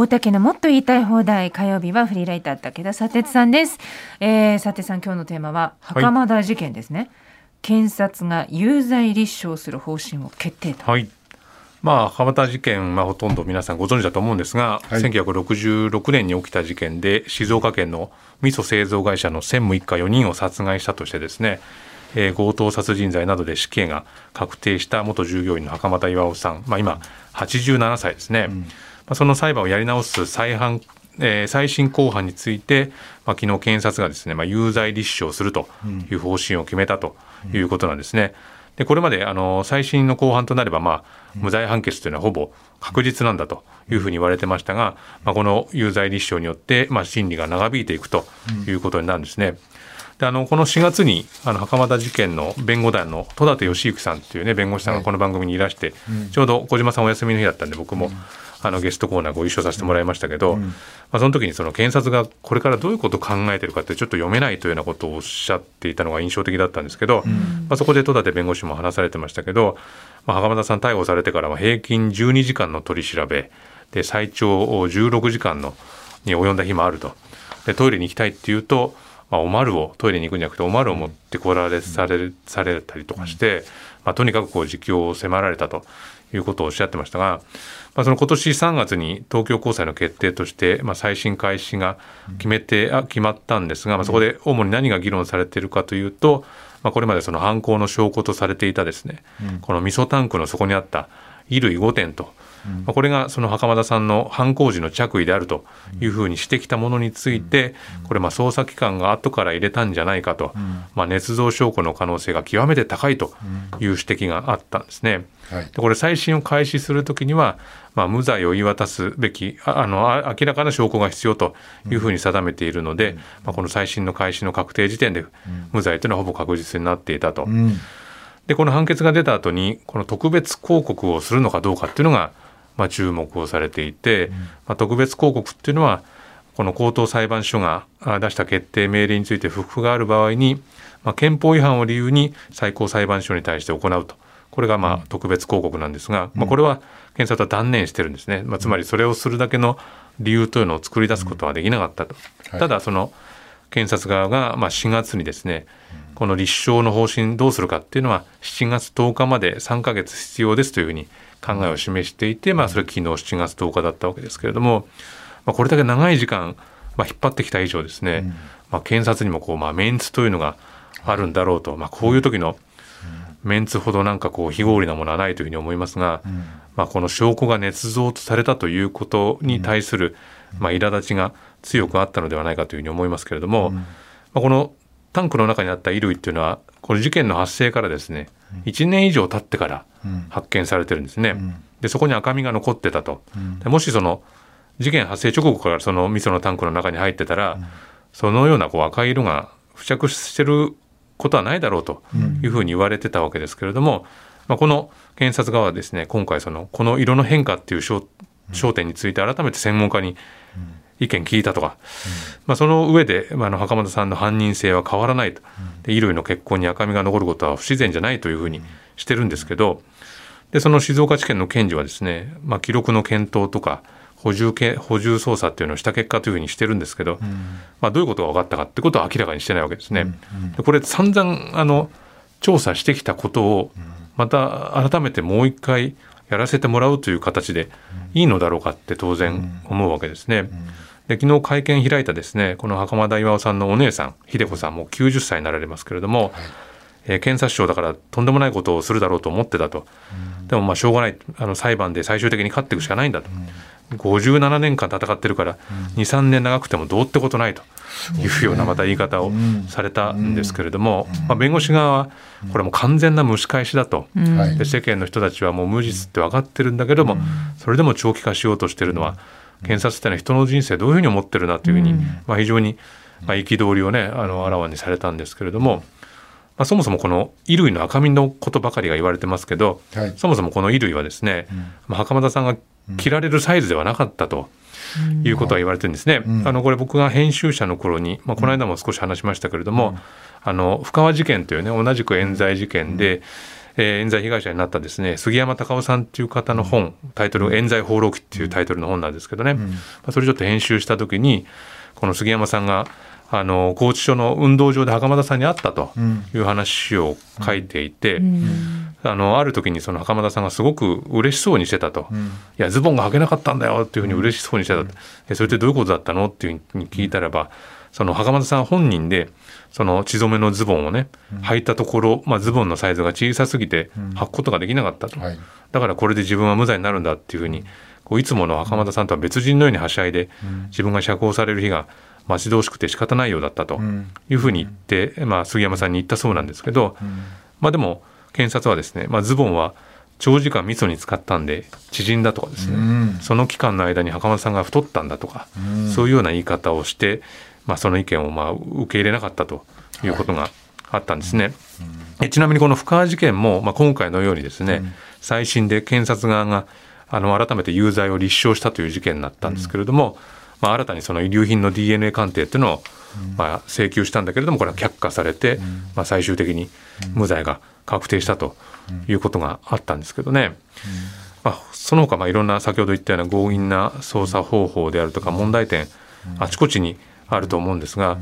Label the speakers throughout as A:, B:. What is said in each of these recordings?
A: 大竹のもっと言いたい放題火曜日はフリーライター武田砂鉄さんです、えー、砂鉄さん今日のテーマは袴田事件ですね、はい、検察が有罪立証する方針を決定と。
B: はい。まあ、袴田事件はほとんど皆さんご存知だと思うんですが、はい、1966年に起きた事件で静岡県の味噌製造会社の専務一家4人を殺害したとしてですね、えー、強盗殺人罪などで死刑が確定した元従業員の袴田巌さん、まあ、今87歳ですね、うん、まあ、その裁判をやり直す再犯えー、再審公判について、まあ、昨日検察がですね、まあ、有罪立証するという方針を決めたということなんですね。でこれまであの再審の公判となれば、まあ、無罪判決というのはほぼ確実なんだというふうに言われてましたが、まあ、この有罪立証によって、まあ、審理が長引いていくということになるんですね。であのこの4月にあの袴田事件の弁護団の戸立義行さんという、ね、弁護士さんがこの番組にいらして、はい、ちょうど小島さんお休みの日だったんで僕も、うん、あのゲストコーナーご一緒させてもらいましたけど、うん、まあ、その時にその検察がこれからどういうことを考えてるかってちょっと読めないというようなことをおっしゃっていたのが印象的だったんですけど、うん、まあ、そこで戸立弁護士も話されてましたけど、まあ、袴田さん逮捕されてからは平均12時間の取り調べで最長16時間のに及んだ日もあると。でトイレに行きたいっていうとまあ、おまるをトイレに行くんじゃなくておまるを持ってこられされされたりとかして、まあ、とにかくこう自供を迫られたということをおっしゃってましたが、まあ、その今年3月に東京高裁の決定として、まあ、再審開始が決めてあ決まったんですが、まあ、そこで主に何が議論されているかというと、まあ、これまでその犯行の証拠とされていたですね、この味噌タンクの底にあった衣類5点とまあ、これがその袴田さんの犯行時の着衣であるというふうにしてきたものについて、これまあ捜査機関が後から入れたんじゃないかと、まあ、捏造証拠の可能性が極めて高いという指摘があったんですね。でこれ再審を開始するときには、まあ、無罪を言い渡すべきあの明らかな証拠が必要というふうに定めているので、まあ、この再審の開始の確定時点で無罪というのはほぼ確実になっていたと。でこの判決が出た後にこの特別抗告をするのかどうかっていうのがまあ、注目をされていて、まあ、特別抗告っていうのはこの高等裁判所が出した決定命令について不服がある場合に、まあ、憲法違反を理由に最高裁判所に対して行うと。これがまあ特別抗告なんですが、まあ、これは検察は断念してるんですね、まあ、つまりそれをするだけの理由というのを作り出すことはできなかったと。ただその検察側がまあ4月にですねこの立証の方針どうするかっていうのは7月10日まで3か月必要ですというふうに考えを示していて、まあ、それ昨日7月10日だったわけですけれども、まあ、これだけ長い時間、まあ、引っ張ってきた以上ですね、まあ、検察にもこう、まあ、メンツというのがあるんだろうと、まあ、こういう時のメンツほどなんかこう非合理なものはないというふうに思いますが、まあ、この証拠が捏造とされたということに対する、まあ、苛立ちが強くあったのではないかというふうに思いますけれども、まあ、このタンクの中にあった衣類っていうのはこの事件の発生からですね1年以上経ってから発見されてるんですね。でそこに赤みが残ってたと。もしその事件発生直後からその味噌のタンクの中に入ってたら、そのようなこう赤い色が付着してることはないだろうというふうに言われてたわけですけれども、まあ、この検察側はですね今回そのこの色の変化っていう焦点について改めて専門家に意見聞いたとか、まあ、その上で、まあ、の袴田さんの犯人性は変わらないと。で衣類の血痕に赤みが残ることは不自然じゃないというふうにしてるんですけど。でその静岡地検の検事はですね、まあ、記録の検討とか補充補充捜査っていうのをした結果というふうにしてるんですけど、まあ、どういうことが分かったかってことは明らかにしてないわけですね。でこれ散々あの調査してきたことをまた改めてもう一回やらせてもらうという形でいいのだろうかって当然思うわけですね。で昨日会見開いたですねこの袴田巌さんのお姉さん秀子さんも90歳になられますけれども、はい、えー、検察庁だからとんでもないことをするだろうと思ってたと、うん、でもまあしょうがないあの裁判で最終的に勝っていくしかないんだと、うん、57年間戦ってるから、うん、23年長くてもどうってことないと。いうようなまた言い方をされたんですけれども、まあ、弁護士側はこれも完全な蒸し返しだと、で世間の人たちはもう無実って分かってるんだけども、それでも長期化しようとしてるのは、検察っていうのは人の人生どういうふうに思ってるなというふうに、まあ、非常にまあ憤りをねあのあらわにされたんですけれども、まあ、そもそもこの衣類の赤みのことばかりが言われてますけど、はい、そもそもこの衣類はですね、まあ、袴田さんが着られるサイズではなかったと。いうことは言われてるんですね。あのこれ僕が編集者の頃に、まあ、この間も少し話しましたけれども、あの深川事件というね同じく冤罪事件で、えー、冤罪被害者になったですね杉山隆夫さんっていう方の本タイトル「冤罪放浪記」っていうタイトルの本なんですけどね、まあ、それちょっと編集した時にこの杉山さんがあの拘置所の運動場で袴田さんに会ったという話を書いていて、うん、あのある時にその袴田さんがすごく嬉しそうにしてたと、うん、いやズボンが履けなかったんだよっていうふうに嬉しそうにしてた、うん、それってどういうことだったのっていうふうに聞いたらばその袴田さん本人でその血染めのズボンをね履いたところ、まあ、ズボンのサイズが小さすぎて履くことができなかったと、はい、だからこれで自分は無罪になるんだっていうふうにこういつもの袴田さんとは別人のようにはしゃいで自分が釈放される日が待ち遠しくて仕方ないようだったというふうに言って、まあ、杉山さんに言ったそうなんですけど、まあ、でも検察はですね、まあ、ズボンは長時間味噌に使ったんで縮んだとかですね、その期間の間に袴田さんが太ったんだとか、そういうような言い方をして、まあ、その意見をまあ受け入れなかったとい。うことがあったんですね。はい、ちなみにこの深川事件も、まあ、今回のようにですね、再審で検察側があの改めて有罪を立証したという事件になったんですけれども、まあ、新たにその遺留品の DNA 鑑定っていうのを、まあ、請求したんだけれどもこれは却下されて、まあ、最終的に無罪が確定したということがあったんですけどね。まあ、その他まあいろんな先ほど言ったような強引な捜査方法であるとか問題点あちこちにあると思うんですが、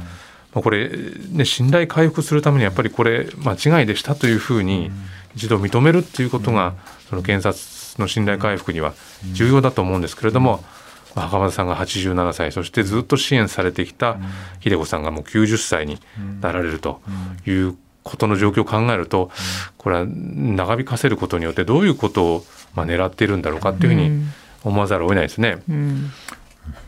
B: まあ、これ、ね、信頼回復するためにやっぱりこれ間違いでしたというふうに一度認めるっていうことがその検察の信頼回復には重要だと思うんですけれども、袴田さんが87歳そしてずっと支援されてきた秀子さんがもう90歳になられるということの状況を考えるとこれは長引かせることによってどういうことをまあ狙っているんだろうかというふうに思わざるを得ないですね。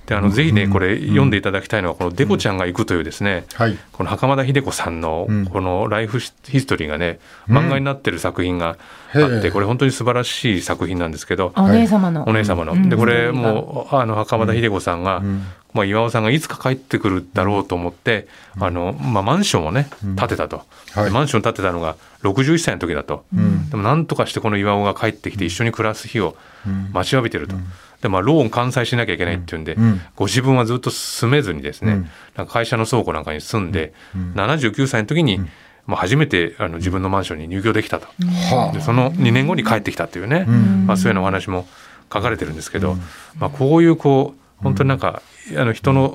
B: であのぜひねこれ読んでいただきたいのはこの「デコちゃんが行く」というですね、この袴田秀子さんのこのライフヒストリーがね漫画になってる作品があってこれ本当に素晴らしい作品なんですけど
A: お姉様の。
B: お姉様の。でこれもうあの袴田秀子さんがまあ、岩尾さんがいつか帰ってくるだろうと思って、あのまあ、マンションをね建てたと、はい、マンション建てたのが61歳の時だと、でもなんとかしてこの岩尾が帰ってきて一緒に暮らす日を待ちわびてると。でまあ、ローン完済しなきゃいけないっていうんで、うん、ご自分はずっと住めずにですね、うん、なんか会社の倉庫なんかに住んで、うん、79歳の時に、まあ、初めてあの自分のマンションに入居できたと、でその2年後に帰ってきたっていうね、まあ、そういうようなお話も書かれてるんですけど、まあ、こういうこう本当になんか、あの人の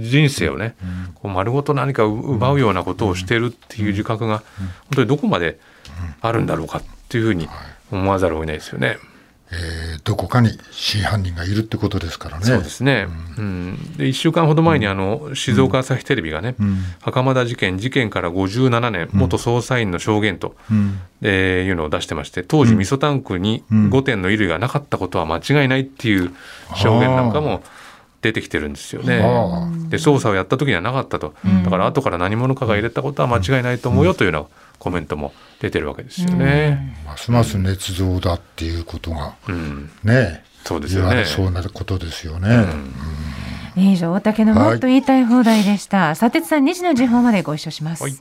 B: 人生をね、こう丸ごと何か奪うようなことをしてるっていう自覚が本当にどこまであるんだろうかっていうふうに思わざるを得ないですよね。
C: えー、どこかに真犯人がいるってことですからね。
B: そうですね、うん、うん、で1週間ほど前にあの静岡朝日テレビがね、うん、袴田事件事件から57年元捜査員の証言と、うん、えー、いうのを出してまして当時味噌タンクに5点の衣類がなかったことは間違いないっていう証言なんかも出てきてるんですよね。で捜査をやった時にはなかったとだから後から何者かが入れたことは間違いないと思うよというようなコメントも出てるわけですよね。
C: ますます捏造だっていうことが、うん、ねそうですよね。そうなことですよね。
A: 以上、大竹のもっと言いたい放題でした。はい、佐哲さん2時の時報までご一緒します。はい